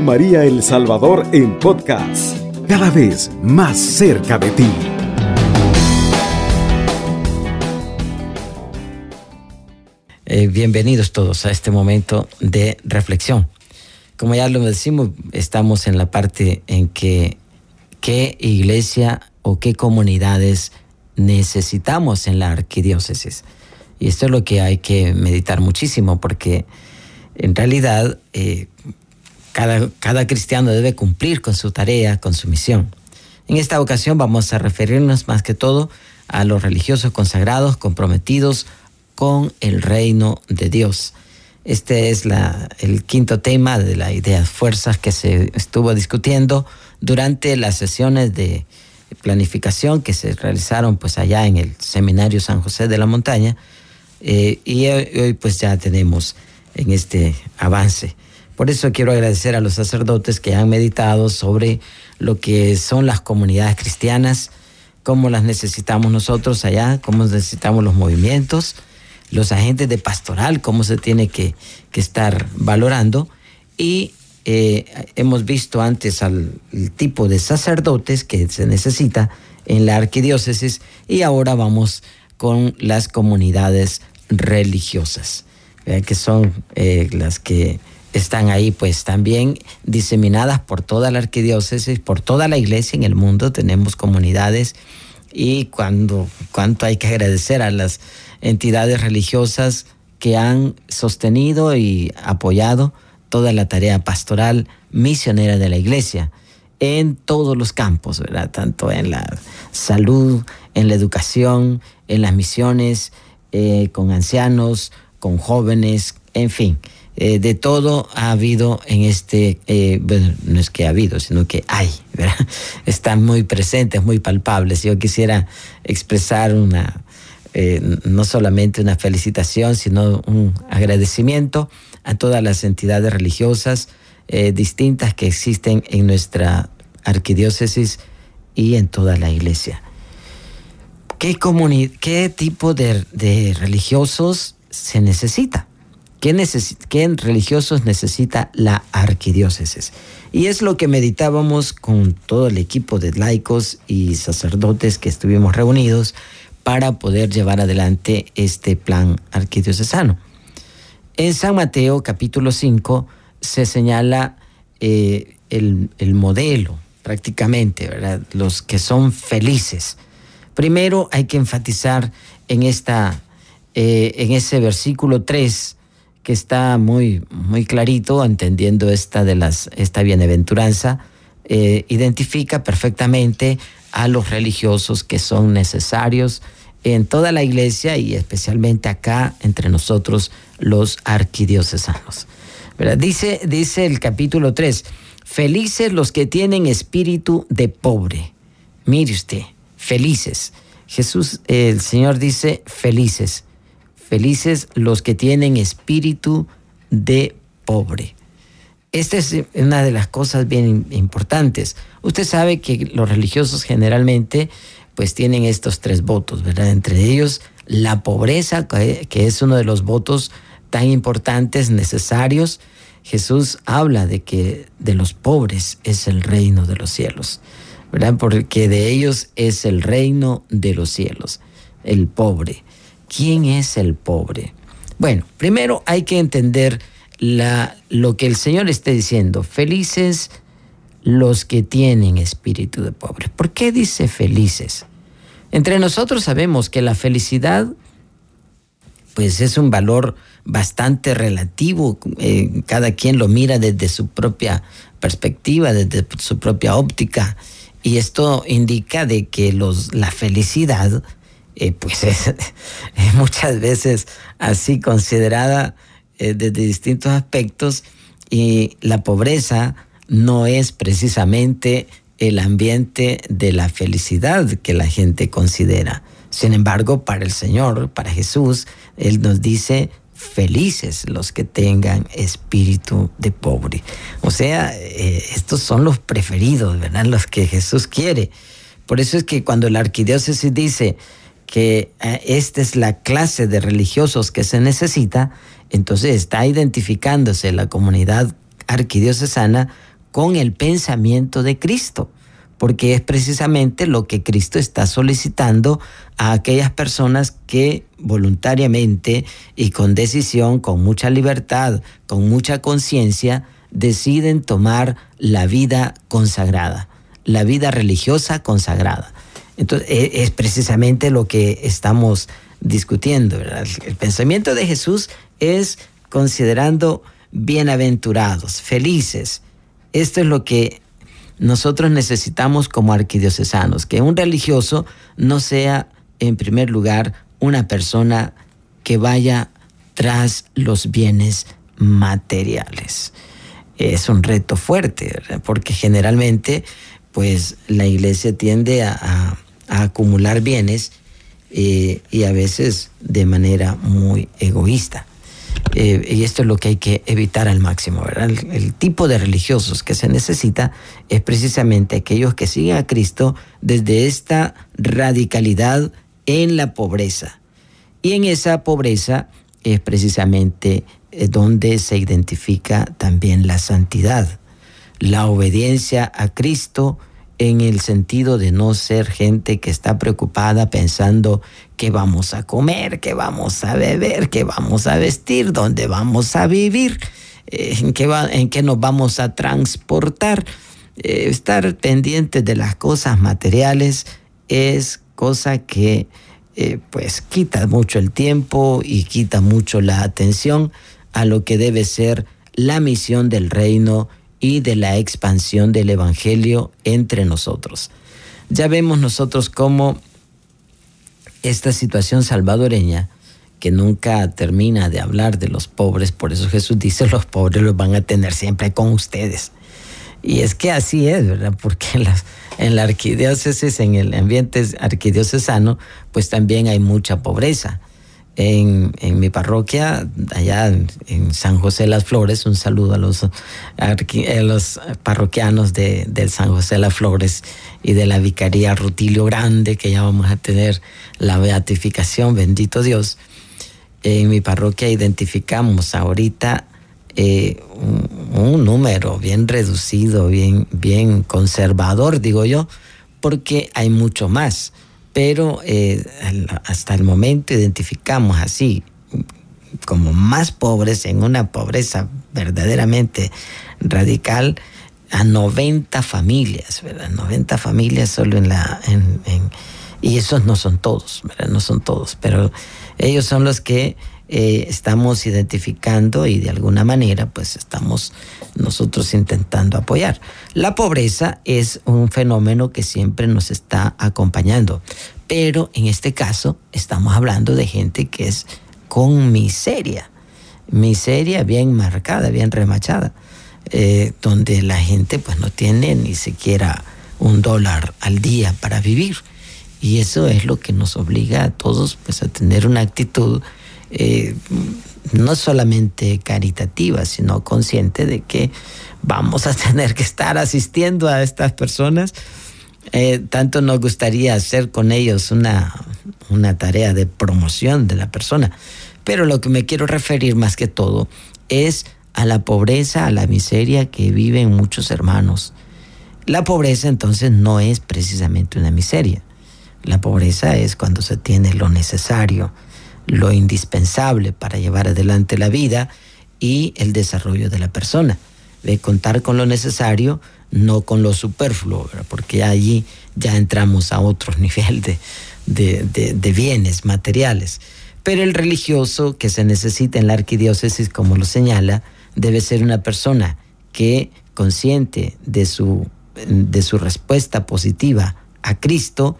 María El Salvador en podcast, cada vez más cerca de ti. Eh, bienvenidos todos a este momento de reflexión. Como ya lo decimos, estamos en la parte en que qué iglesia o qué comunidades necesitamos en la arquidiócesis. Y esto es lo que hay que meditar muchísimo porque en realidad eh, cada, cada cristiano debe cumplir con su tarea, con su misión. En esta ocasión vamos a referirnos más que todo a los religiosos consagrados comprometidos con el reino de Dios. Este es la, el quinto tema de la idea fuerzas que se estuvo discutiendo durante las sesiones de planificación que se realizaron pues allá en el Seminario San José de la Montaña eh, y hoy, pues ya tenemos en este avance. Por eso quiero agradecer a los sacerdotes que han meditado sobre lo que son las comunidades cristianas, cómo las necesitamos nosotros allá, cómo necesitamos los movimientos, los agentes de pastoral, cómo se tiene que, estar valorando. Y eh, hemos visto antes al tipo de sacerdotes que se necesita en la arquidiócesis y ahora vamos con las comunidades religiosas, que son eh, las que están ahí pues también diseminadas por toda la arquidiócesis, por toda la iglesia en el mundo, tenemos comunidades y cuando, cuánto hay que agradecer a las entidades religiosas que han sostenido y apoyado toda la tarea pastoral misionera de la iglesia en todos los campos, ¿verdad? Tanto en la salud, en la educación, en las misiones, eh, con ancianos, con jóvenes, en fin. Eh, de todo ha habido en este, eh, bueno, no es que ha habido, sino que hay, ¿verdad? Están muy presentes, muy palpables. Yo quisiera expresar una, eh, no solamente una felicitación, sino un agradecimiento a todas las entidades religiosas distintas que existen en nuestra arquidiócesis y en toda la iglesia. ¿Qué, qué tipo de, religiosos se necesita? ¿Qué, ¿Qué religiosos necesita la arquidiócesis? Y es lo que meditábamos con todo el equipo de laicos y sacerdotes que estuvimos reunidos para poder llevar adelante este plan arquidiocesano. En San Mateo capítulo 5 se señala eh, el, modelo prácticamente, ¿verdad? los que son felices. Primero hay que enfatizar en, esta, eh, en ese versículo 3 que está muy, muy clarito, entendiendo esta, de las, esta bienaventuranza, eh, identifica perfectamente a los religiosos que son necesarios en toda la iglesia y especialmente acá entre nosotros los arquidiocesanos. Dice, dice el capítulo 3, felices los que tienen espíritu de pobre. Mire usted, felices. Jesús, el Señor dice, felices. Felices los que tienen espíritu de pobre. Esta es una de las cosas bien importantes. Usted sabe que los religiosos generalmente pues tienen estos tres votos, ¿verdad? Entre ellos la pobreza, que es uno de los votos tan importantes, necesarios. Jesús habla de que de los pobres es el reino de los cielos, ¿verdad? Porque de ellos es el reino de los cielos, el pobre. ¿Quién es el pobre? Bueno, primero hay que entender lo que el Señor está diciendo. Felices los que tienen espíritu de pobre. ¿Por qué dice felices? Entre nosotros sabemos que la felicidad pues es un valor bastante relativo, eh, cada quien lo mira desde su propia perspectiva, desde su propia óptica, y esto indica de que los, la felicidad pues es, muchas veces así considerada eh, desde distintos aspectos y la pobreza no es precisamente el ambiente de la felicidad que la gente considera. Sin embargo, para el Señor, para Jesús, Él nos dice, felices los que tengan espíritu de pobre. O sea, eh, estos son los preferidos, ¿verdad? Los que Jesús quiere. Por eso es que cuando la arquidiócesis dice que eh, esta es la clase de religiosos que se necesita, entonces está identificándose la comunidad arquidiocesana con el pensamiento de Cristo, porque es precisamente lo que Cristo está solicitando a aquellas personas que voluntariamente y con decisión, con mucha libertad, con mucha conciencia, deciden tomar la vida consagrada, la vida religiosa consagrada. Entonces, e, es precisamente lo que estamos discutiendo. El pensamiento de Jesús es considerando bienaventurados, felices. Esto es lo que nosotros necesitamos como arquidiocesanos, que un religioso no sea, en primer lugar, una persona que vaya tras los bienes materiales. Es un reto fuerte, porque generalmente pues la iglesia tiende a, acumular bienes eh, y a veces de manera muy egoísta. Eh, y esto es lo que hay que evitar al máximo, ¿verdad? El, tipo de religiosos que se necesita es precisamente aquellos que siguen a Cristo desde esta radicalidad en la pobreza. Y en esa pobreza es precisamente eh, donde se identifica también la santidad, la obediencia a Cristo, en el sentido de no ser gente que está preocupada pensando qué vamos a comer, qué vamos a beber, qué vamos a vestir, dónde vamos a vivir, eh, en qué, va, en qué nos vamos a transportar. Eh, estar pendiente de las cosas materiales es cosa que eh, pues quita mucho el tiempo y quita mucho la atención a lo que debe ser la misión del reino y de la expansión del Evangelio entre nosotros. Ya vemos nosotros cómo esta situación salvadoreña, que nunca termina de hablar de los pobres, por eso Jesús dice, los pobres los van a tener siempre con ustedes. Y es que así es, ¿verdad? Porque en, las, en la arquidiócesis, en el ambiente arquidiocesano, pues también hay mucha pobreza en, mi parroquia, allá en, San José Las Flores. Un saludo a los, los parroquianos de, del San José Las Flores y de la Vicaría Rutilio Grande, que ya vamos a tener la beatificación, bendito Dios. En mi parroquia identificamos ahorita eh, un, número bien reducido, bien, bien conservador, digo yo, porque hay mucho más pero eh, hasta el momento identificamos así como más pobres en una pobreza verdaderamente radical a 90 familias, ¿verdad? 90 familias solo en la... y esos no son todos, ¿verdad? No son todos, pero ellos son los que eh, estamos identificando y de alguna manera pues estamos nosotros intentando apoyar. La pobreza es un fenómeno que siempre nos está acompañando, pero en este caso estamos hablando de gente que es con miseria, miseria bien marcada, bien remachada, eh, donde la gente pues no tiene ni siquiera un dólar al día para vivir. Y eso es lo que nos obliga a todos pues a tener una actitud eh, no solamente caritativa, sino consciente de que vamos a tener que estar asistiendo a estas personas. Eh, tanto nos gustaría hacer con ellos una, una tarea de promoción de la persona. Pero lo que me quiero referir más que todo es a la pobreza, a la miseria que viven muchos hermanos. La pobreza entonces no es precisamente una miseria. La pobreza es cuando se tiene lo necesario, lo indispensable para llevar adelante la vida y el desarrollo de la persona. De contar con lo necesario, no con lo superfluo, porque allí ya entramos a otro nivel de, de, bienes materiales. Pero el religioso que se necesita en la arquidiócesis, como lo señala, debe ser una persona que, consciente de su, de su respuesta positiva a Cristo,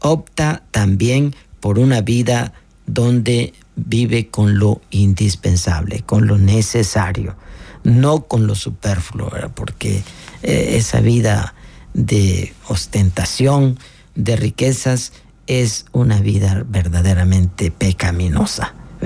opta también por una vida donde vive con lo indispensable, con lo necesario, no con lo superfluo, porque eh, esa vida de ostentación, de riquezas, es una vida verdaderamente pecaminosa.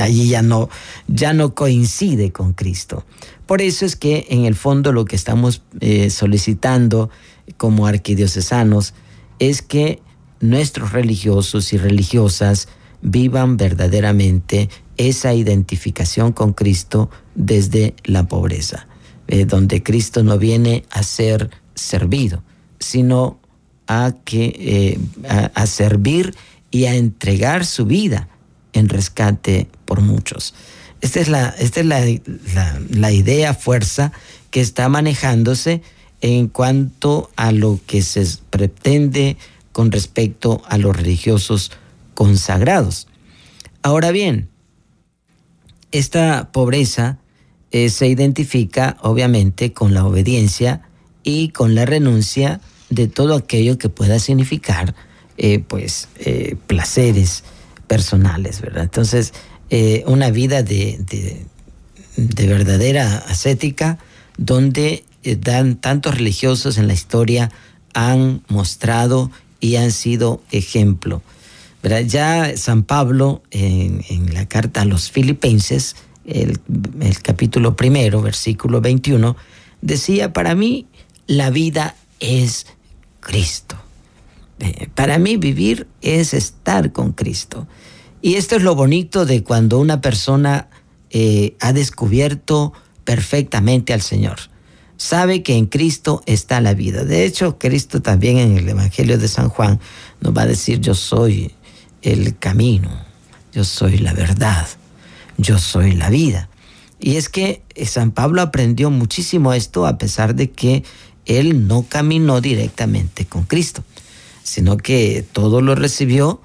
allí ya no, ya no coincide con Cristo. Por eso es que en el fondo lo que estamos eh, solicitando como arquidiocesanos es que nuestros religiosos y religiosas vivan verdaderamente esa identificación con Cristo desde la pobreza. eh, donde Cristo no viene a ser servido, sino a, que, eh, a, servir y a entregar su vida en rescate por muchos. Esta es la, esta es la, la idea, fuerza que está manejándose en cuanto a lo que se pretende con respecto a los religiosos consagrados. Ahora bien, esta pobreza eh, se identifica obviamente con la obediencia y con la renuncia de todo aquello que pueda significar eh, pues eh, placeres personales, ¿verdad? Entonces, una vida de, de, verdadera ascética donde dan tantos religiosos en la historia han mostrado y han sido ejemplo. Ya San Pablo en, en la carta a los filipenses el, capítulo primero, versículo 21, decía, para mí la vida es Cristo. Eh, para mí vivir es estar con Cristo. Y esto es lo bonito de cuando una persona eh, ha descubierto perfectamente al Señor. Sabe que en Cristo está la vida. De hecho, Cristo también en el Evangelio de San Juan nos va a decir, yo soy el camino, yo soy la verdad, yo soy la vida. Y es que eh, San Pablo aprendió muchísimo esto a pesar de que él no caminó directamente con Cristo, sino que todo lo recibió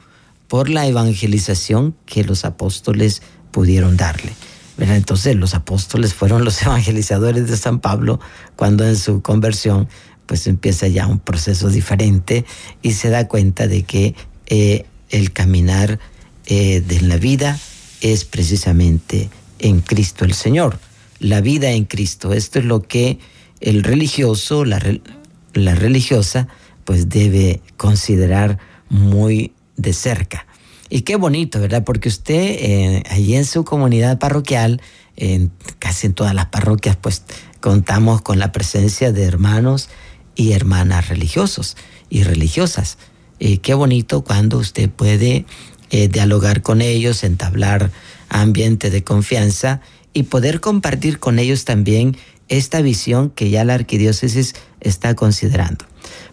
por la evangelización que los apóstoles pudieron darle. Entonces los apóstoles fueron los evangelizadores de San Pablo cuando en su conversión pues empieza ya un proceso diferente y se da cuenta de que eh, el caminar eh, de la vida es precisamente en Cristo el Señor, la vida en Cristo. Esto es lo que el religioso, la, religiosa, pues debe considerar muy de cerca. Y qué bonito, ¿verdad? Porque usted eh, allí en su comunidad parroquial, en, casi en todas las parroquias, pues contamos con la presencia de hermanos y hermanas religiosos y religiosas. Y qué bonito cuando usted puede eh, dialogar con ellos, entablar ambiente de confianza y poder compartir con ellos también esta visión que ya la arquidiócesis está considerando.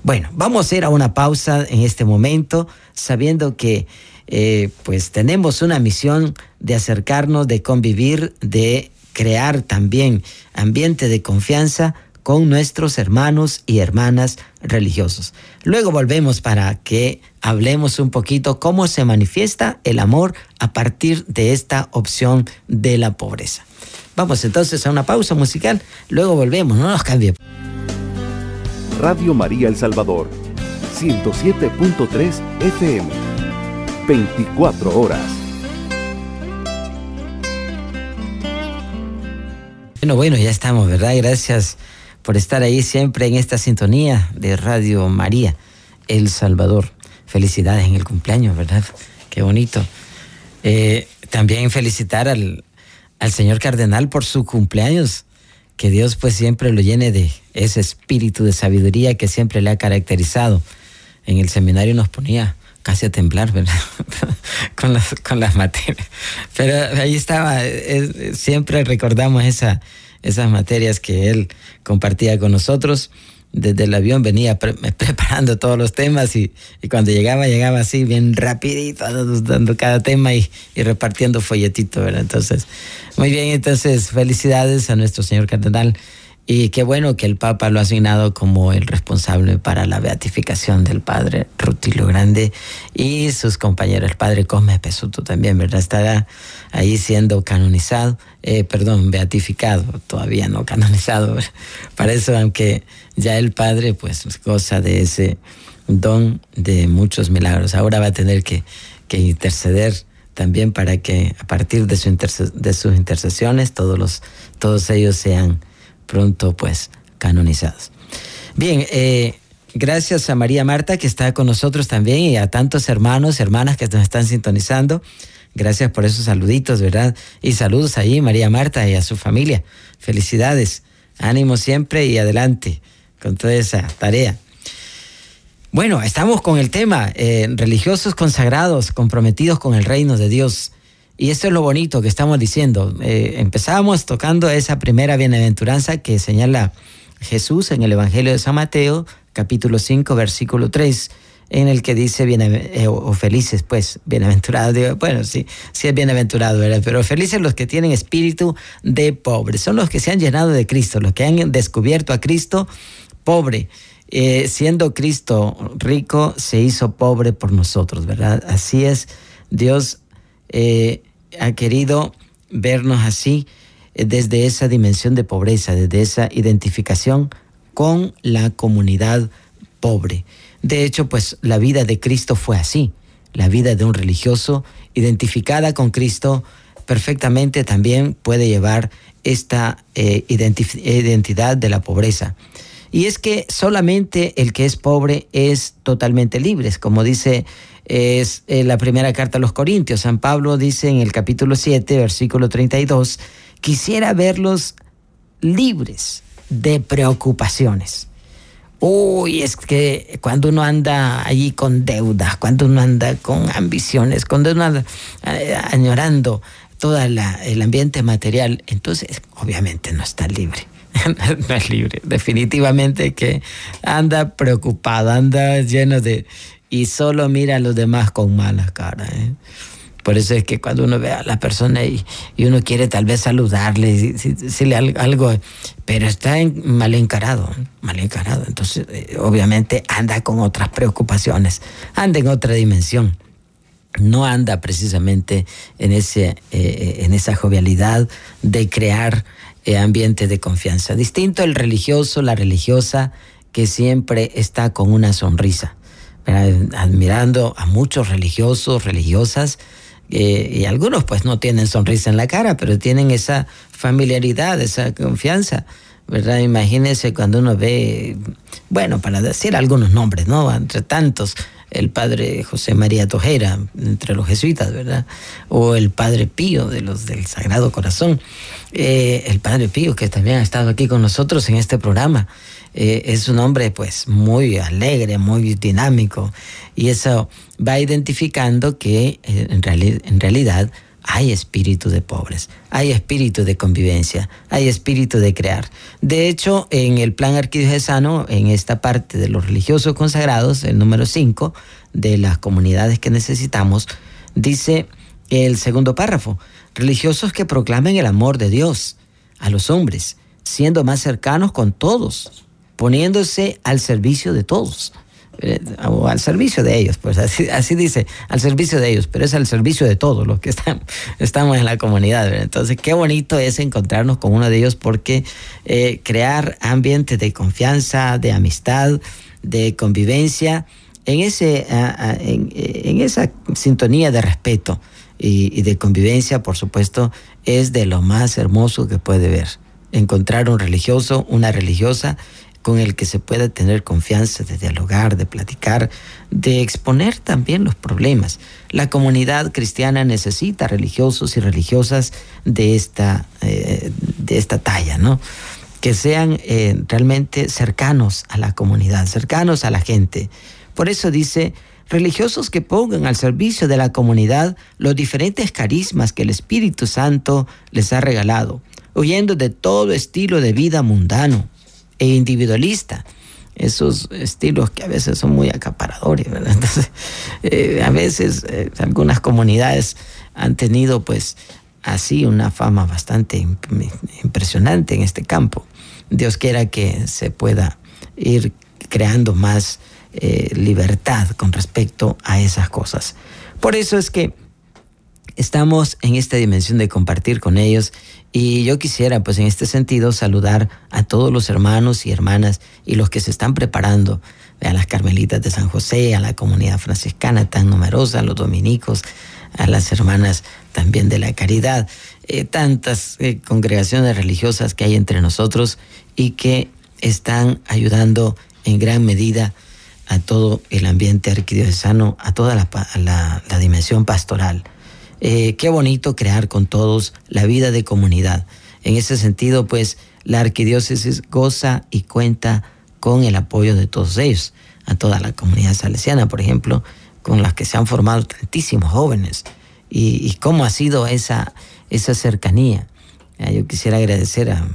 Bueno, vamos a ir a una pausa en este momento, sabiendo que eh, pues tenemos una misión de acercarnos, de convivir, de crear también ambiente de confianza con nuestros hermanos y hermanas religiosos. Luego volvemos para que hablemos un poquito cómo se manifiesta el amor a partir de esta opción de la pobreza. Vamos entonces a una pausa musical, luego volvemos, no nos cambie. Radio María El Salvador, 107.3 FM, 24 horas. Bueno, bueno, ya estamos, ¿verdad? Gracias por estar ahí siempre en esta sintonía de Radio María, El Salvador. Felicidades en el cumpleaños, ¿verdad? Qué bonito. Eh, también felicitar al, al señor cardenal por su cumpleaños. Que Dios pues siempre lo llene de ese espíritu de sabiduría que siempre le ha caracterizado. En el seminario nos ponía casi a temblar, ¿verdad? con, las, con las materias. Pero ahí estaba, siempre recordamos esa, esas materias que él compartía con nosotros. Desde el avión venía preparando todos los temas y, cuando llegaba, llegaba así bien rapidito, dando cada tema y, y repartiendo folletito. Entonces, muy bien, entonces felicidades a nuestro señor cardenal y qué bueno que el Papa lo ha asignado como el responsable para la beatificación del padre Rutilo Grande y sus compañeros, el padre Cosme Pesuto también, ¿verdad? Estará ahí siendo canonizado, eh, perdón, beatificado, todavía no canonizado. Para eso, aunque ya el padre, pues, goza de ese don de muchos milagros. Ahora va a tener que, interceder también para que a partir de, su de sus intercesiones todos, los, todos ellos sean pronto pues canonizados. Bien, eh, gracias a María Marta que está con nosotros también y a tantos hermanos, hermanas que nos están sintonizando. Gracias por esos saluditos, ¿verdad? Y saludos ahí, María Marta y a su familia. Felicidades, ánimo siempre y adelante con toda esa tarea. Bueno, estamos con el tema, eh, religiosos consagrados, comprometidos con el reino de Dios. Y esto es lo bonito que estamos diciendo. Eh, empezamos tocando esa primera bienaventuranza que señala Jesús en el Evangelio de San Mateo, capítulo 5, versículo 3 en el que dice eh, o felices, pues, bienaventurados, bueno, sí, sí es bienaventurado, ¿verdad? Pero felices los que tienen espíritu de pobre, son los que se han llenado de Cristo, los que han descubierto a Cristo pobre. Eh, siendo Cristo rico, se hizo pobre por nosotros, ¿verdad? Así es, Dios eh, ha querido vernos así desde esa dimensión de pobreza, desde esa identificación con la comunidad pobre. De hecho, pues la vida de Cristo fue así. La vida de un religioso identificada con Cristo perfectamente también puede llevar esta eh, identidad de la pobreza. Y es que solamente el que es pobre es totalmente libre, como dice es eh, la primera carta a los Corintios. San Pablo dice en el capítulo 7, versículo 32, quisiera verlos libres de preocupaciones. Uy, es que cuando uno anda allí con deudas, cuando uno anda con ambiciones, cuando uno anda eh, añorando todo el ambiente material, entonces obviamente no está libre. no es libre, definitivamente que anda preocupado, anda lleno de... y solo mira a los demás con mala cara. ¿eh? Por eso es que cuando uno ve a la persona y, uno quiere tal vez saludarle, decirle algo, pero está mal encarado, mal encarado. Entonces, eh, obviamente anda con otras preocupaciones, anda en otra dimensión. No anda precisamente en, ese, eh, en esa jovialidad de crear eh, ambiente de confianza. Distinto el religioso, la religiosa, que siempre está con una sonrisa, admirando a muchos religiosos, religiosas, eh, y algunos pues no tienen sonrisa en la cara, pero tienen esa familiaridad, esa confianza. ¿verdad? Imagínense cuando uno ve, bueno, para decir algunos nombres, ¿no? Entre tantos, el padre José María Tojera, entre los jesuitas, ¿verdad? O el padre Pío de los del Sagrado Corazón. Eh, el padre Pío, que también ha estado aquí con nosotros en este programa. Eh, es un hombre pues muy alegre, muy dinámico y eso va identificando que eh, en, en realidad hay espíritu de pobres, hay espíritu de convivencia, hay espíritu de crear. De hecho, en el plan arquidiocesano, en esta parte de los religiosos consagrados, el número 5 de las comunidades que necesitamos, dice el segundo párrafo, religiosos que proclamen el amor de Dios a los hombres, siendo más cercanos con todos, poniéndose al servicio de todos. Eh, al servicio de ellos, pues así, dice, al servicio de ellos, pero es al servicio de todos los que estamos en la comunidad. Entonces, qué bonito es encontrarnos con uno de ellos porque eh, crear ambiente de confianza, de amistad, de convivencia, en, ese, en, esa sintonía de respeto y, y de convivencia, por supuesto, es de lo más hermoso que puede ver. Encontrar un religioso, una religiosa, con el que se pueda tener confianza de dialogar, de platicar, de exponer también los problemas. La comunidad cristiana necesita religiosos y religiosas de esta, eh, de esta talla, ¿no? Que sean eh, realmente cercanos a la comunidad, cercanos a la gente. Por eso dice, religiosos que pongan al servicio de la comunidad los diferentes carismas que el Espíritu Santo les ha regalado, huyendo de todo estilo de vida mundano e individualista. Esos estilos que a veces son muy acaparadores. Entonces, eh, a veces eh, algunas comunidades han tenido pues así una fama bastante impresionante en este campo. Dios quiera que se pueda ir creando más eh, libertad con respecto a esas cosas. Por eso es que estamos en esta dimensión de compartir con ellos y yo quisiera, pues en este sentido, saludar a todos los hermanos y hermanas y los que se están preparando, a las carmelitas de San José, a la comunidad franciscana tan numerosa, a los dominicos, a las hermanas también de la caridad, eh, tantas eh, congregaciones religiosas que hay entre nosotros y que están ayudando en gran medida a todo el ambiente arquidiocesano, a toda la, la dimensión pastoral. Eh, qué bonito crear con todos la vida de comunidad. En ese sentido, pues la arquidiócesis goza y cuenta con el apoyo de todos ellos, a toda la comunidad salesiana, por ejemplo, con las que se han formado tantísimos jóvenes y, cómo ha sido esa, esa cercanía. Yo quisiera agradecer a,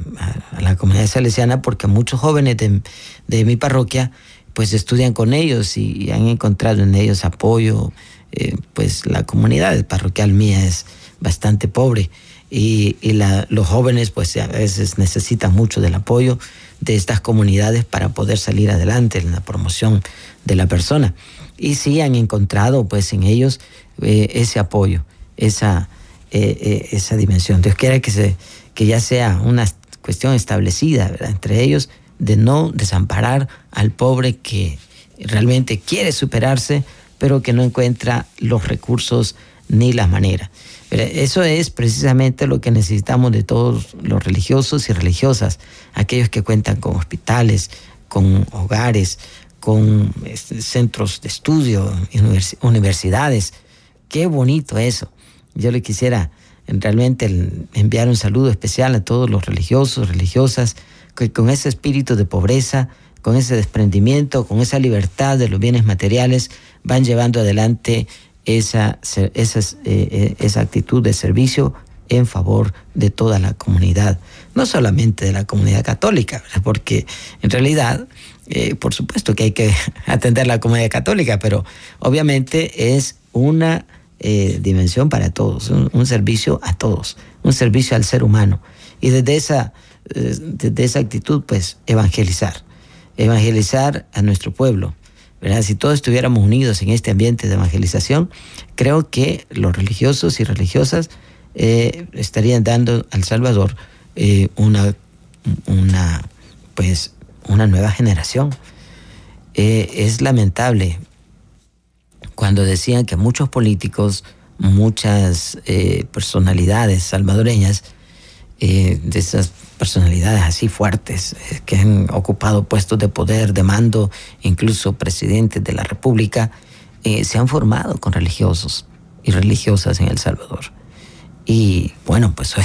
la comunidad salesiana porque muchos jóvenes de, mi parroquia pues estudian con ellos y han encontrado en ellos apoyo. Eh, pues la comunidad parroquial mía es bastante pobre y, y la, los jóvenes pues a veces necesitan mucho del apoyo de estas comunidades para poder salir adelante en la promoción de la persona. Y sí han encontrado pues en ellos eh, ese apoyo, esa, eh, esa dimensión. Dios quiera que, se, que ya sea una cuestión establecida entre ellos de no desamparar al pobre que realmente quiere superarse, pero que no encuentra los recursos ni la manera. Eso es precisamente lo que necesitamos de todos los religiosos y religiosas, aquellos que cuentan con hospitales, con hogares, con este, centros de estudio, universidades. Qué bonito eso. Yo le quisiera realmente enviar un saludo especial a todos los religiosos, religiosas, que con ese espíritu de pobreza, con ese desprendimiento, con esa libertad de los bienes materiales, van llevando adelante esa, esa, eh, eh, esa actitud de servicio en favor de toda la comunidad, no solamente de la comunidad católica, porque en realidad, eh, por supuesto que hay que atender la comunidad católica, pero obviamente es una dimensión para todos, un, servicio a todos, un servicio al ser humano. Y desde esa, desde esa actitud, pues, evangelizar, evangelizar a nuestro pueblo, si todos estuviéramos unidos en este ambiente de evangelización, creo que los religiosos y religiosas eh, estarían dando al Salvador eh, una, una, pues, una nueva generación. Eh, es lamentable cuando decían que muchos políticos, muchas personalidades salvadoreñas, de esas personalidades así fuertes eh, que han ocupado puestos de poder, de mando, incluso presidentes de la República, eh, se han formado con religiosos y religiosas en El Salvador. Y bueno, pues hoy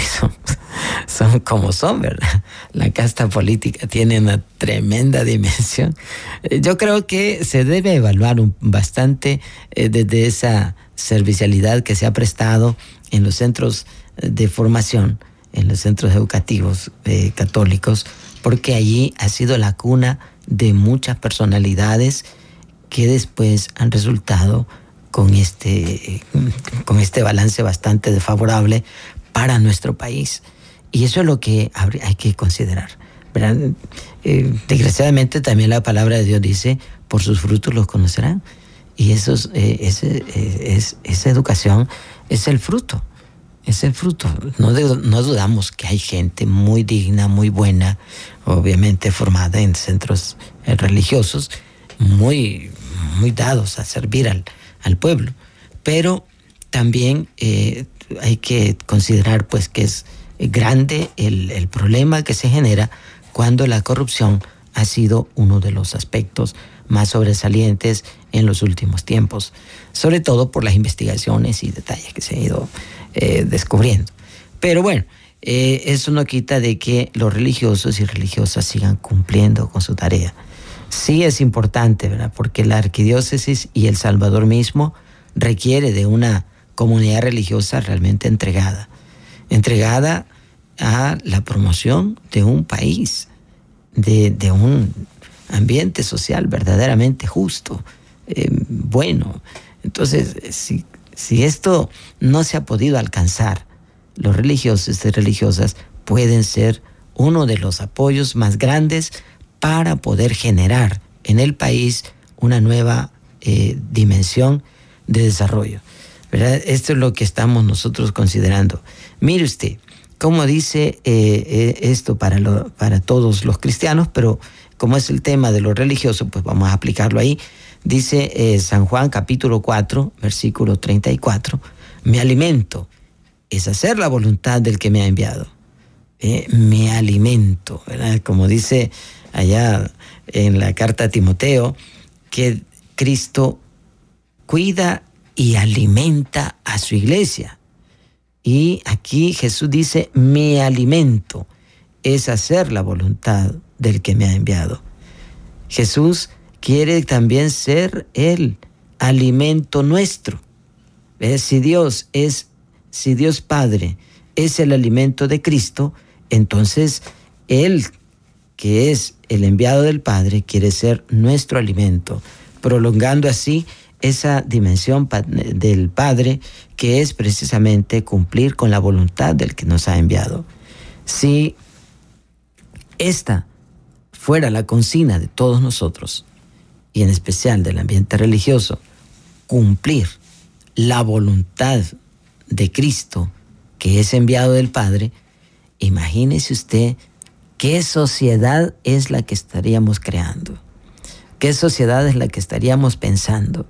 son, como son, ¿verdad? La casta política tiene una tremenda dimensión. Eh, yo creo que se debe evaluar bastante desde esa servicialidad que se ha prestado en los centros de formación en los centros educativos eh, católicos, porque allí ha sido la cuna de muchas personalidades que después han resultado con este, con este balance bastante desfavorable para nuestro país. Y eso es lo que hay que considerar. Eh, desgraciadamente también la palabra de Dios dice, por sus frutos los conocerán. Y eso eh, es, esa educación es el fruto es el fruto. No, no dudamos que hay gente muy digna, muy buena, obviamente formada en centros eh, religiosos, muy, muy dados a servir al, al pueblo. Pero también eh, hay que considerar pues que es grande el, el problema que se genera cuando la corrupción ha sido uno de los aspectos más sobresalientes en los últimos tiempos, sobre todo por las investigaciones y detalles que se han ido eh, descubriendo. Pero bueno, eh, eso no quita de que los religiosos y religiosas sigan cumpliendo con su tarea. Sí es importante, ¿verdad? Porque la arquidiócesis y El Salvador mismo requiere de una comunidad religiosa realmente entregada. Entregada a la promoción de un país, de, un ambiente social verdaderamente justo, eh, bueno. Entonces, si si esto no se ha podido alcanzar, los religiosos y religiosas pueden ser uno de los apoyos más grandes para poder generar en el país una nueva eh, dimensión de desarrollo. Esto es lo que estamos nosotros considerando. Mire usted, cómo dice eh, eh, esto para, para todos los cristianos, pero como es el tema de lo religioso, pues vamos a aplicarlo ahí. Dice eh, San Juan capítulo 4, versículo 34, me alimento es hacer la voluntad del que me ha enviado. Eh, me alimento, como dice allá en la carta a Timoteo, que Cristo cuida y alimenta a su iglesia. Y aquí Jesús dice, me alimento es hacer la voluntad del que me ha enviado. Jesús quiere también ser el alimento nuestro. Si Dios es, si Dios Padre es el alimento de Cristo, entonces Él, que es el enviado del Padre, quiere ser nuestro alimento, prolongando así esa dimensión del Padre que es precisamente cumplir con la voluntad del que nos ha enviado. Si esta fuera la consigna de todos nosotros, y en especial del ambiente religioso, cumplir la voluntad de Cristo, que es enviado del Padre, imagínese usted qué sociedad es la que estaríamos creando, qué sociedad es la que estaríamos pensando.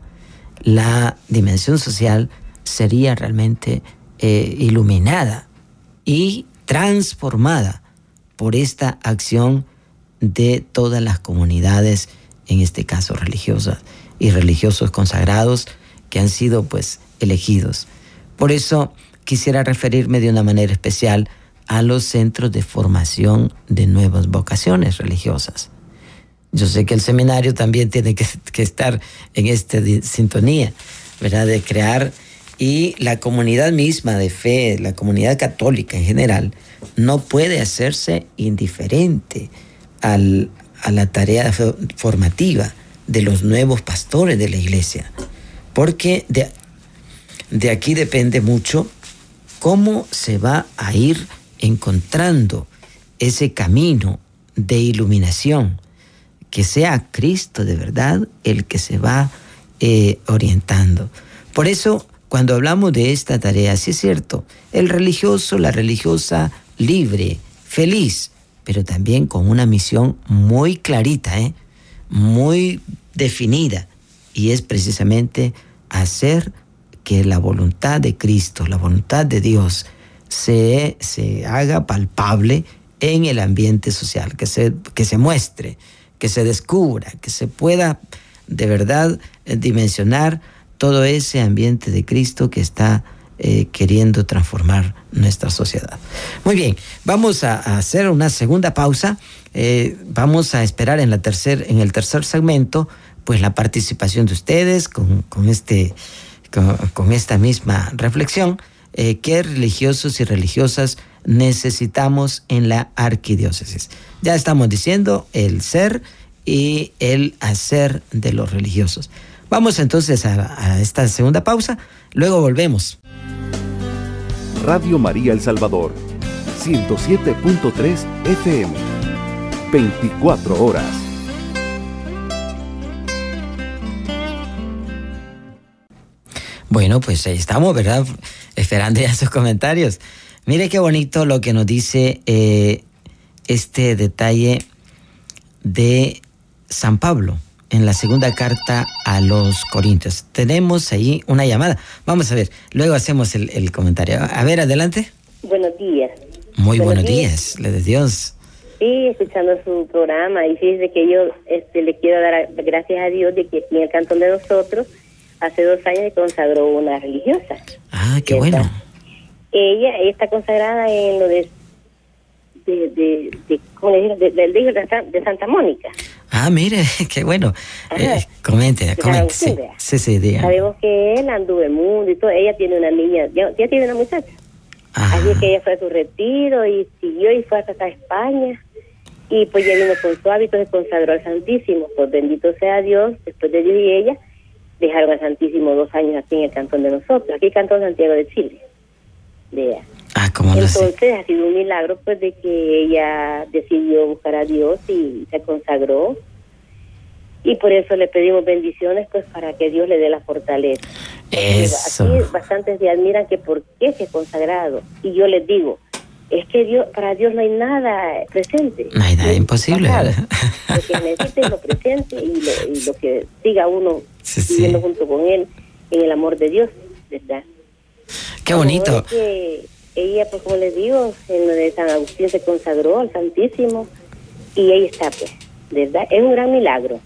La dimensión social sería realmente eh, iluminada y transformada por esta acción de todas las comunidades, en este caso religiosas y religiosos consagrados, que han sido pues elegidos. Por eso quisiera referirme de una manera especial a los centros de formación de nuevas vocaciones religiosas. Yo sé que el seminario también tiene que, que estar en esta sintonía, ¿verdad? De crear y la comunidad misma de fe, la comunidad católica en general, no puede hacerse indiferente al, a la tarea formativa de los nuevos pastores de la iglesia, porque de, de aquí depende mucho cómo se va a ir encontrando ese camino de iluminación, que sea Cristo de verdad el que se va eh, orientando. Por eso cuando hablamos de esta tarea, sí es cierto, el religioso, la religiosa, libre, feliz, pero también con una misión muy clarita, ¿eh? muy definida, y es precisamente hacer que la voluntad de Cristo, la voluntad de Dios, se, se haga palpable en el ambiente social, que se, que se muestre, que se descubra, que se pueda de verdad dimensionar todo ese ambiente de Cristo que está eh, queriendo transformar nuestra sociedad. Muy bien, vamos a, hacer una segunda pausa. Eh, vamos a esperar en, la tercer, en el tercer segmento pues la participación de ustedes con, este, con, esta misma reflexión. Eh, ¿Qué religiosos y religiosas necesitamos en la arquidiócesis? Ya estamos diciendo el ser y el hacer de los religiosos. Vamos entonces a, esta segunda pausa, luego volvemos. Radio María El Salvador, 107.3 FM, 24 horas. Bueno, pues ahí estamos, ¿verdad? Esperando ya sus comentarios. Mire qué bonito lo que nos dice eh, este detalle de San Pablo en la segunda carta a los Corintios. Tenemos ahí una llamada. Vamos a ver, luego hacemos el, comentario. A ver, adelante. Buenos días. Muy buenos, días. le de Dios. Sí, escuchando su programa y fíjese que yo este, le quiero dar gracias a Dios de que en el cantón de nosotros hace dos años consagró una religiosa. Ah, qué bueno. Ella, está consagrada en lo de de, de, de, de, Santa Mónica. Ah, mire, qué bueno. Eh, comente, comente. Sí, sí, sí, diga. Sabemos que él anduvo el mundo y todo. Ella tiene una niña, ya, tiene una muchacha. Así que ella fue a su retiro y siguió y fue hasta España. Y pues ya vino con su hábito, se consagró al Santísimo. Pues bendito sea Dios, después de Dios y ella, dejaron al Santísimo dos años aquí en el cantón de nosotros, aquí Cantón Santiago de Chile. De Ah, ¿cómo Entonces ha sido un milagro pues de que ella decidió buscar a Dios y se consagró. Y por eso le pedimos bendiciones pues para que Dios le dé la fortaleza. Eso. Aquí bastantes se admiran que por qué se ha consagrado. Y yo les digo, es que Dios para Dios no hay nada presente. No hay nada imposible. Lo que necesita es lo presente y lo, que siga uno viviendo junto con Él en el amor de Dios, ¿verdad? Qué bonito ella, pues como les digo, en lo de San Agustín se consagró al Santísimo y ahí está, pues, ¿verdad? Es un gran milagro.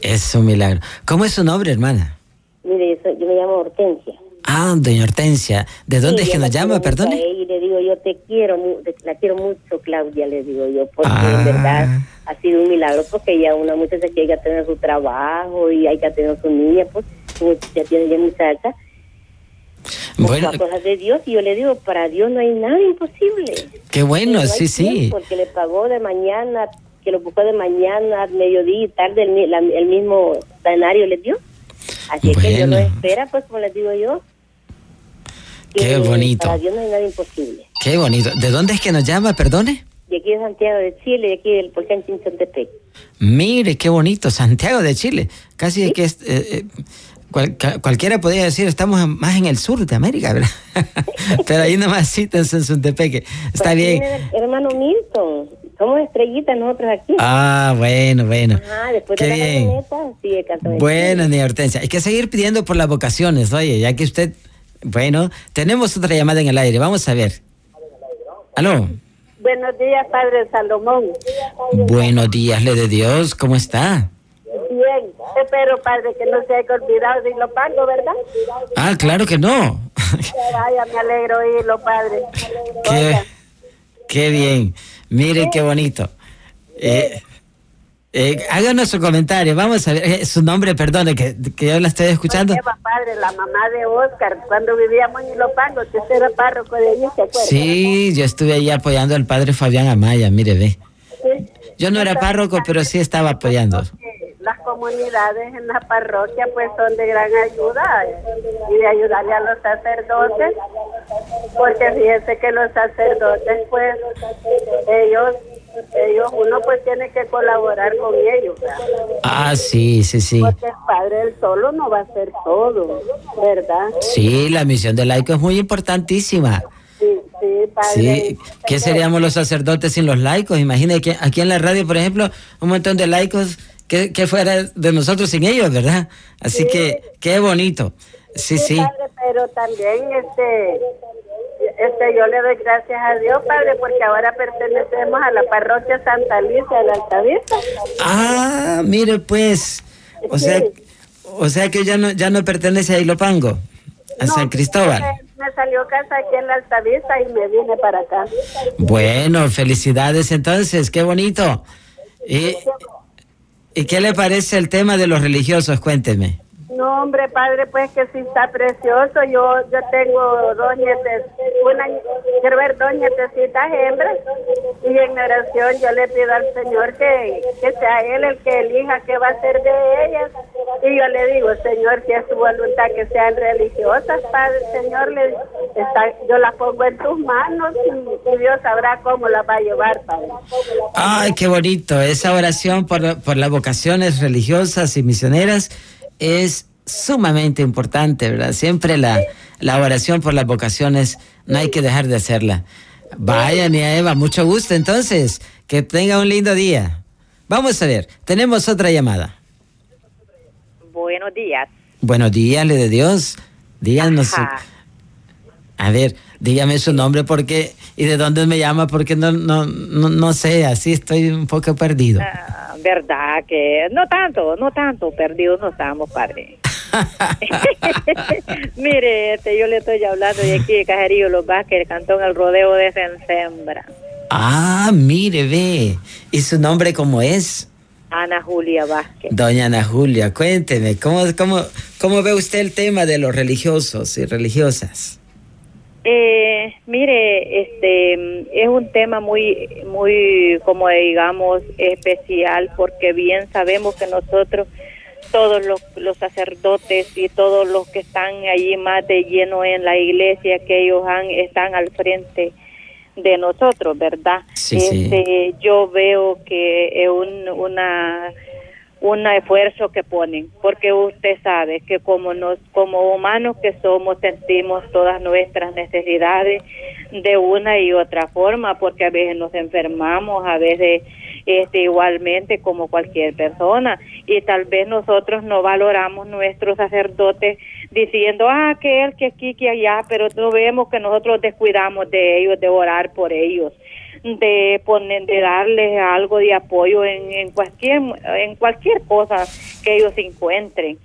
Es un milagro. ¿Cómo es su nombre, hermana? Mire, yo me llamo Hortensia. Ah, doña Hortensia. ¿De dónde es que nos llama, perdone? Y le digo, yo te quiero, la quiero mucho, Claudia, le digo yo, porque en ah. verdad ha sido un milagro, porque ya una muchacha que hay que tener su trabajo y hay que tener su niña, pues ya tiene ya muchacha, Bueno. cosas de Dios y yo le digo, para Dios no hay nada imposible. Qué bueno, sí, sí. Porque le pagó de mañana, que lo buscó de mañana, mediodía y tarde, el, mismo escenario le dio. Así es que yo lo espera, pues como les digo yo. Qué bonito. Para Dios no hay nada imposible. Qué bonito. ¿De dónde es que nos llama, perdone? De aquí de Santiago de Chile, de aquí del volcán Chinchontepec. Mire, qué bonito, Santiago de Chile. Casi que es, eh, eh, cualquiera podría decir, estamos más en el sur de América, ¿verdad? Pero ahí nomás sí, en Santepeque. Está pues bien. Hermano Milton, somos estrellitas nosotros aquí. Ah, bueno, bueno. Después de la bien. sí, Bueno, ni Hortensia. Hay que seguir pidiendo por las vocaciones, oye, ya que usted... Bueno, tenemos otra llamada en el aire, vamos a ver. ¿Aló? Buenos días, Padre Salomón. Buenos días, le de Dios, ¿cómo está? Bien, espero, Padre, que no se haya olvidado de pago, ¿verdad? Ah, claro que no. Vaya, me alegro oírlo, Padre. Qué, qué bien. Mire qué bonito. Eh, eh, háganos su comentario, vamos a ver eh, su nombre, perdone, que, que yo la estoy escuchando. padre, la mamá de Oscar, cuando vivíamos en Ilopango, usted era párroco de allí, ¿se acuerda? Sí, yo estuve ahí apoyando al padre Fabián Amaya, mire, ve. Yo no era párroco, pero sí estaba apoyando. Las comunidades en la parroquia pues son de gran ayuda y de ayudarle a los sacerdotes, porque fíjense que los sacerdotes pues ellos ellos uno pues tiene que colaborar con ellos. Ah, sí, sí, sí. Porque el padre él solo no va a hacer todo, ¿verdad? Sí, la misión del laico es muy importantísima. Sí, sí, padre. Sí, ¿qué seríamos los sacerdotes sin los laicos? Imagínate que aquí en la radio, por ejemplo, un montón de laicos que, que fuera de nosotros sin ellos, ¿verdad? Así que qué bonito. Sí, sí. pero también este este, yo le doy gracias a Dios, Padre, porque ahora pertenecemos a la parroquia Santa Alicia de la Altavista. Ah, mire pues, o sea, o sea que ya no ya no pertenece a Ilopango, a San Cristóbal. Me, salió casa aquí en la Altavista y me vine para acá. Bueno, felicidades entonces, qué bonito. ¿Y, ¿Y qué le parece el tema de los religiosos? Cuénteme. No, hombre, padre, pues que sí está precioso. Yo yo tengo dos nietes, una, quiero ver dos nietecitas hembras. Y en oración yo le pido al Señor que, que sea Él el que elija qué va a ser de ellas. Y yo le digo, Señor, si es tu voluntad que sean religiosas, Padre, Señor, le, está, yo las pongo en tus manos y, Dios sabrá cómo las va a llevar, Padre. Ay, qué bonito. Esa oración por, por las vocaciones religiosas y misioneras es sumamente importante, ¿verdad? Siempre la, la oración por las vocaciones, no hay que dejar de hacerla. Vaya, Nia Eva, mucho gusto entonces. Que tenga un lindo día. Vamos a ver, tenemos otra llamada. Buenos días. Buenos días, le de Dios. Díganos. A ver, dígame su nombre porque y de dónde me llama porque no no no, no sé, así estoy un poco perdido. Ah, verdad que no tanto, no tanto perdidos no estamos, padre. Mire, este, yo le estoy hablando de aquí de Cajerillo Los Vázquez, el cantón El Rodeo de Sensembra. Ah, mire, ve. ¿Y su nombre cómo es? Ana Julia Vázquez. Doña Ana Julia, cuénteme, ¿cómo, cómo, cómo ve usted el tema de los religiosos y religiosas? Eh, mire, este es un tema muy, muy, como digamos, especial, porque bien sabemos que nosotros todos los, los, sacerdotes y todos los que están allí más de lleno en la iglesia, que ellos han, están al frente de nosotros, ¿verdad? este, Yo veo que es un, una un esfuerzo que ponen, porque usted sabe que como nos, como humanos que somos, sentimos todas nuestras necesidades de una y otra forma, porque a veces nos enfermamos, a veces este, igualmente como cualquier persona, y tal vez nosotros no valoramos nuestros sacerdotes diciendo, ah, que él, que aquí, que allá, pero no vemos que nosotros descuidamos de ellos, de orar por ellos de poner de darles algo de apoyo en, en cualquier en cualquier cosa que ellos encuentren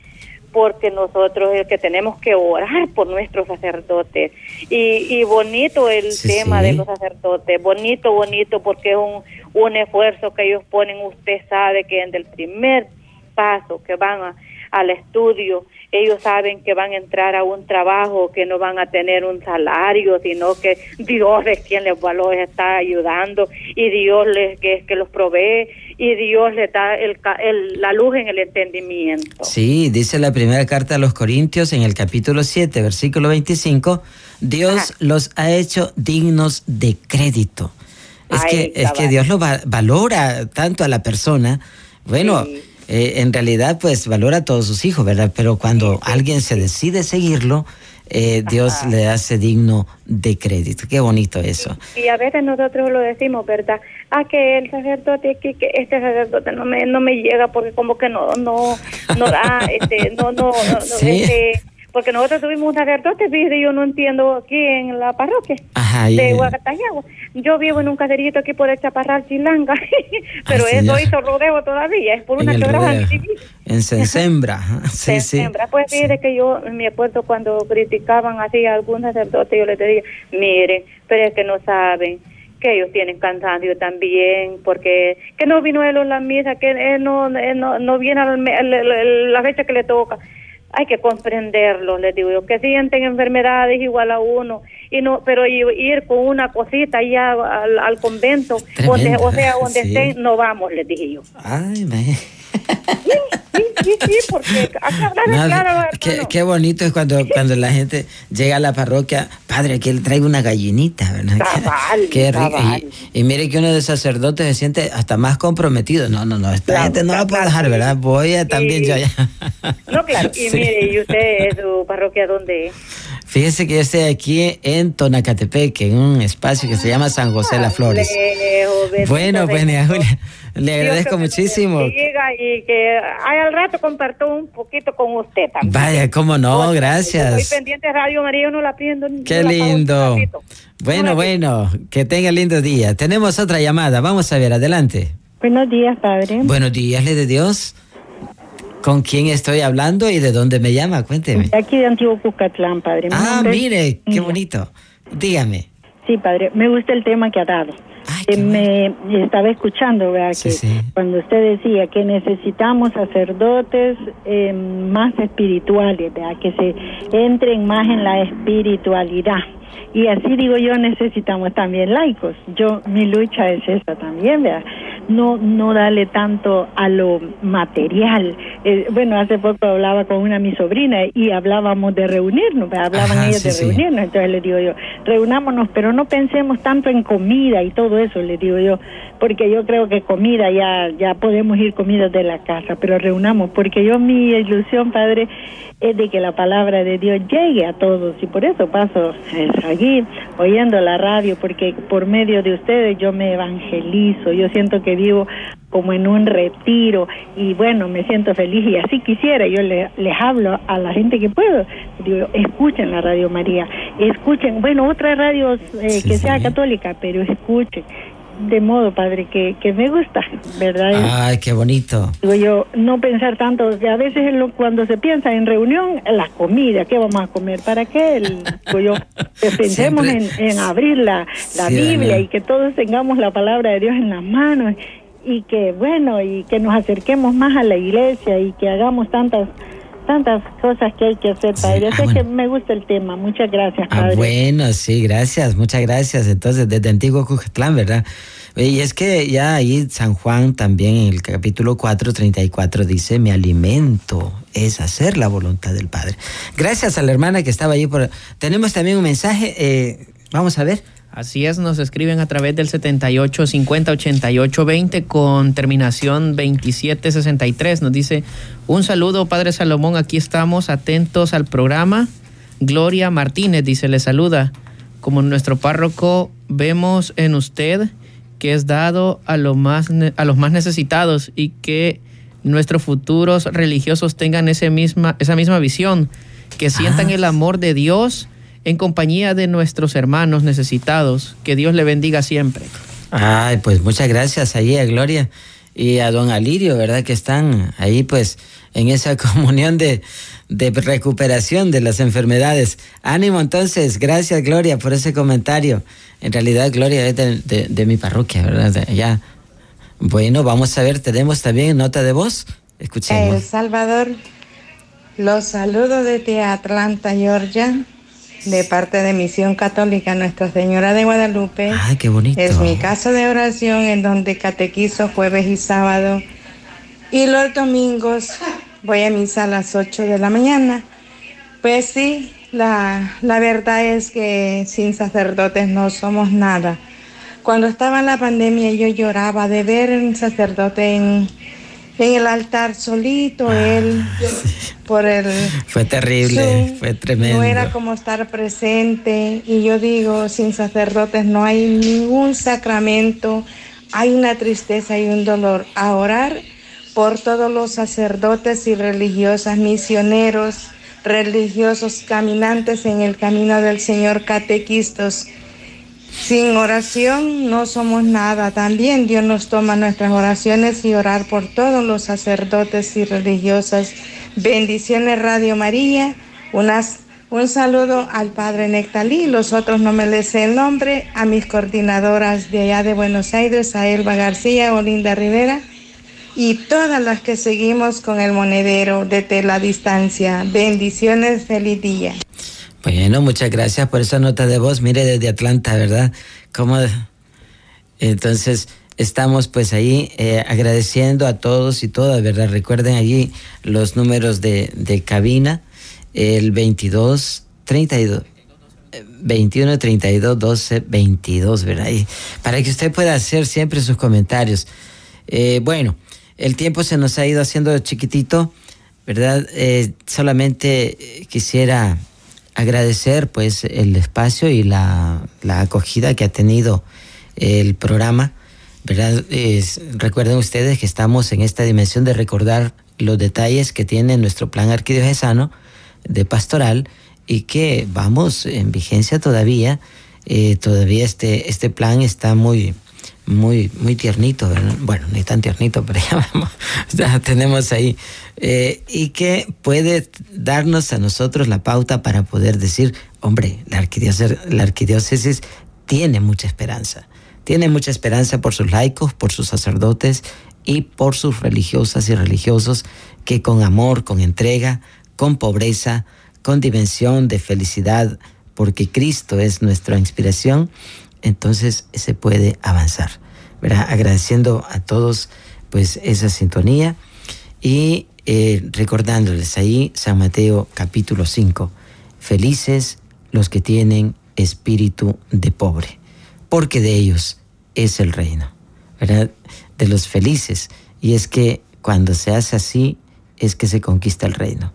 porque nosotros es que tenemos que orar por nuestros sacerdotes. Y, y bonito el tema de los sacerdotes bonito bonito porque es un, un esfuerzo que ellos ponen usted sabe que en el primer paso que van a al estudio, ellos saben que van a entrar a un trabajo, que no van a tener un salario, sino que Dios es quien les, les está ayudando y Dios les que, que los provee y Dios les da el, la luz en el entendimiento. Sí, dice la primera carta a los Corintios en el capítulo 7, versículo 25, Dios los ha hecho dignos de crédito. Es, que, es que Dios lo valora tanto a la persona. Bueno, eh, en realidad pues valora a todos sus hijos, ¿verdad? Pero cuando alguien se decide seguirlo, eh, Dios le hace digno de crédito. Qué bonito eso. Y, a veces nosotros lo decimos, ¿verdad? Ah, que el sacerdote, que, que este sacerdote no me, no me llega porque como que no, no, no da, este, no, no, no, este, porque nosotros tuvimos un sacerdote, y yo no entiendo aquí en la parroquia de Huacatayagua. Yo vivo en un caserito aquí por el Chaparral Chilanga, pero eso hizo rodeo todavía, es por una quebrada En Sensembra, sí, sí. Pues fíjate que yo me acuerdo cuando criticaban así a algún sacerdote, yo les decía, miren, pero es que no saben que ellos tienen cansancio también, porque que no vino él a la misa, que él no, no, no viene a la fecha que le toca hay que comprenderlo, les digo yo, que sienten enfermedades igual a uno, y no, pero ir con una cosita allá al, convento, donde, o sea, donde estén, no vamos, les dije yo. Ay, me... Sí, sí, porque claro, qué, qué, bonito es cuando, cuando la gente llega a la parroquia, padre, aquí le traigo una gallinita, ¿verdad? qué, rico. Y, mire que uno de sacerdotes se siente hasta más comprometido. No, no, no, esta gente no la puedo dejar, ¿verdad? Voy a también yo allá. No, claro. Y mire, ¿y usted, su parroquia, dónde es? Fíjese que yo estoy aquí en Tonacatepec, en un espacio que se llama San José Las Flores. bueno, pues, Julia, le agradezco muchísimo. y que hay al rato comparto un poquito con usted también. Vaya, cómo no, gracias. Estoy pendiente de Radio María, no la pido. Qué lindo. Bueno, bueno, que tenga lindo día. Tenemos otra llamada, vamos a ver, adelante. Buenos días, padre. Buenos días, le de Dios. ¿Con quién estoy hablando y de dónde me llama? Cuénteme. Aquí de Antiguo Cucatlán, padre. ah, mire, qué bonito. Dígame. Sí, padre, me gusta el tema que ha dado. Ay, me estaba escuchando, ¿verdad? que cuando usted decía que necesitamos sacerdotes eh, más espirituales, ¿verdad? que se entren más en la espiritualidad. Y así digo yo, necesitamos también laicos. Yo, mi lucha es esa también, ¿verdad? No, no darle tanto a lo material. Eh, bueno, hace poco hablaba con una mi sobrina y hablábamos de reunirnos, hablaban ellos de reunirnos. Entonces le digo yo, reunámonos, pero no pensemos tanto en comida y todo eso, le digo yo, porque yo creo que comida ya, ya podemos ir comidas de la casa, pero reunamos, porque yo mi ilusión, padre, es de que la palabra de Dios llegue a todos y por eso paso aquí oyendo la radio porque por medio de ustedes yo me evangelizo, yo siento que vivo como en un retiro y bueno, me siento feliz y así quisiera, yo les hablo a la gente que puedo, digo, escuchen la Radio María, escuchen, bueno, otra radio eh, que sea católica, pero escuchen, de modo, padre, que, que me gusta, ¿verdad? Ay, qué bonito. Digo yo, no pensar tanto, que a veces cuando se piensa en reunión, la comida, ¿qué vamos a comer? ¿Para qué? digo yo, pensemos en, abrir la, Biblia y que todos tengamos la palabra de Dios en las manos y que, bueno, y que nos acerquemos más a la iglesia y que hagamos tantas tantas cosas que hay que hacer, padre. sé ah, que me gusta el tema. Muchas gracias, ah, padre. Ah, bueno, sí, gracias, muchas gracias. Entonces, desde Antiguo Cujatlán, ¿verdad? Y es que ya ahí San Juan también en el capítulo 4, 34 dice, mi alimento es hacer la voluntad del Padre. Gracias a la hermana que estaba ahí. Por... Tenemos también un mensaje, eh, vamos a ver. Así es, nos escriben a través del 78 50 88 20 con terminación 27 63. Nos dice, un saludo Padre Salomón, aquí estamos atentos al programa. Gloria Martínez dice, le saluda. Como nuestro párroco, vemos en usted que es dado a, lo más, a los más necesitados y que nuestros futuros religiosos tengan ese misma, esa misma visión, que sientan ah. el amor de Dios en compañía de nuestros hermanos necesitados. Que Dios le bendiga siempre. Ay, pues muchas gracias ahí a Gloria y a don Alirio, ¿verdad? Que están ahí pues en esa comunión de, de recuperación de las enfermedades. Ánimo entonces, gracias Gloria por ese comentario. En realidad Gloria es de, de mi parroquia, ¿verdad? Ya. Bueno, vamos a ver, tenemos también nota de voz. Escuchemos. El Salvador Los saludos desde Atlanta, Georgia, de parte de Misión Católica Nuestra Señora de Guadalupe. Ay, qué bonito. Es mi casa de oración en donde catequizo jueves y sábado. Y los domingos voy a misa a las 8 de la mañana. Pues sí, la, la verdad es que sin sacerdotes no somos nada. Cuando estaba en la pandemia yo lloraba de ver un sacerdote en en el altar solito, ah, él por el... Fue terrible, fue tremendo. No era como estar presente. Y yo digo, sin sacerdotes no hay ningún sacramento, hay una tristeza y un dolor. A orar por todos los sacerdotes y religiosas, misioneros, religiosos, caminantes en el camino del Señor, catequistas sin oración no somos nada. También Dios nos toma nuestras oraciones y orar por todos los sacerdotes y religiosas. Bendiciones Radio María. Unas, un saludo al Padre Nectalí, los otros no me les el nombre, a mis coordinadoras de allá de Buenos Aires, a Elba García, Olinda Rivera y todas las que seguimos con el monedero de la distancia. Bendiciones, feliz día. Bueno, muchas gracias por esa nota de voz. Mire, desde Atlanta, ¿verdad? ¿Cómo? Entonces, estamos pues ahí eh, agradeciendo a todos y todas, ¿verdad? Recuerden allí los números de, de cabina, el 22, 32. 21 32 12 22, ¿verdad? Para que usted pueda hacer siempre sus comentarios. Eh, bueno, el tiempo se nos ha ido haciendo chiquitito, ¿verdad? Eh, solamente quisiera agradecer pues el espacio y la, acogida que ha tenido el programa. ¿verdad? recuerden ustedes que estamos en esta dimensión de recordar los detalles que tiene nuestro plan arquidiocesano de pastoral y que vamos en vigencia todavía. Eh, todavía este, este plan está muy, muy, muy tiernito, bueno, ni tan tiernito, pero ya, tenemos ahí, eh, y que puede darnos a nosotros la pauta para poder decir, hombre, la arquidiócesis, la arquidiócesis tiene mucha esperanza, tiene mucha esperanza por sus laicos, por sus sacerdotes y por sus religiosas y religiosos que con amor, con entrega, con pobreza, con dimensión de felicidad, porque Cristo es nuestra inspiración, entonces se puede avanzar. Agradeciendo a todos pues esa sintonía y eh, recordándoles ahí San Mateo capítulo 5, felices los que tienen espíritu de pobre, porque de ellos es el reino, ¿verdad? De los felices. Y es que cuando se hace así es que se conquista el reino.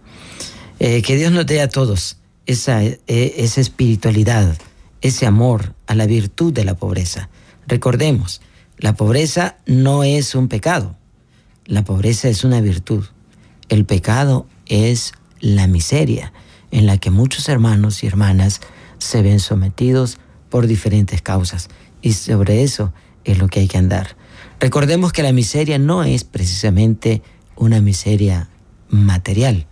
Eh, que Dios nos dé a todos esa, eh, esa espiritualidad, ese amor a la virtud de la pobreza. Recordemos, la pobreza no es un pecado, la pobreza es una virtud. El pecado es la miseria en la que muchos hermanos y hermanas se ven sometidos por diferentes causas. Y sobre eso es lo que hay que andar. Recordemos que la miseria no es precisamente una miseria material.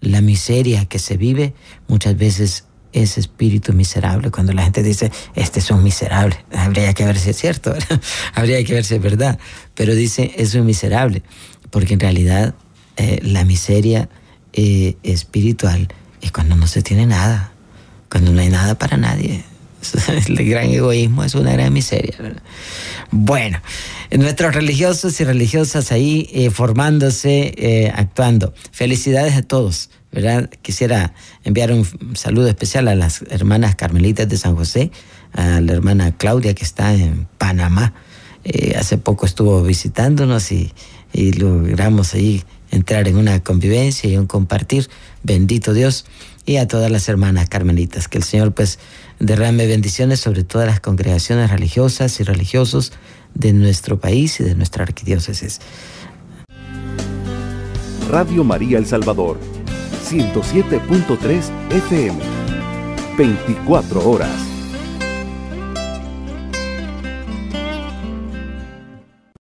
La miseria que se vive muchas veces ese espíritu miserable. Cuando la gente dice, este es un miserable, habría que ver si es cierto, habría que ver si es verdad, pero dice, es un miserable, porque en realidad eh, la miseria eh, espiritual es cuando no se tiene nada, cuando no hay nada para nadie. El gran egoísmo es una gran miseria. Bueno, nuestros religiosos y religiosas ahí eh, formándose, actuando. Felicidades a todos. Quisiera enviar un saludo especial a las hermanas carmelitas de San José, a la hermana Claudia que está en Panamá. Eh, hace poco estuvo visitándonos y, y, logramos ahí entrar en una convivencia y un compartir. Bendito Dios. Y a todas las hermanas carmelitas. Que el Señor pues derrame bendiciones sobre todas las congregaciones religiosas y religiosos de nuestro país y de nuestra arquidiócesis. Radio María El Salvador 107.3 FM. 24 horas.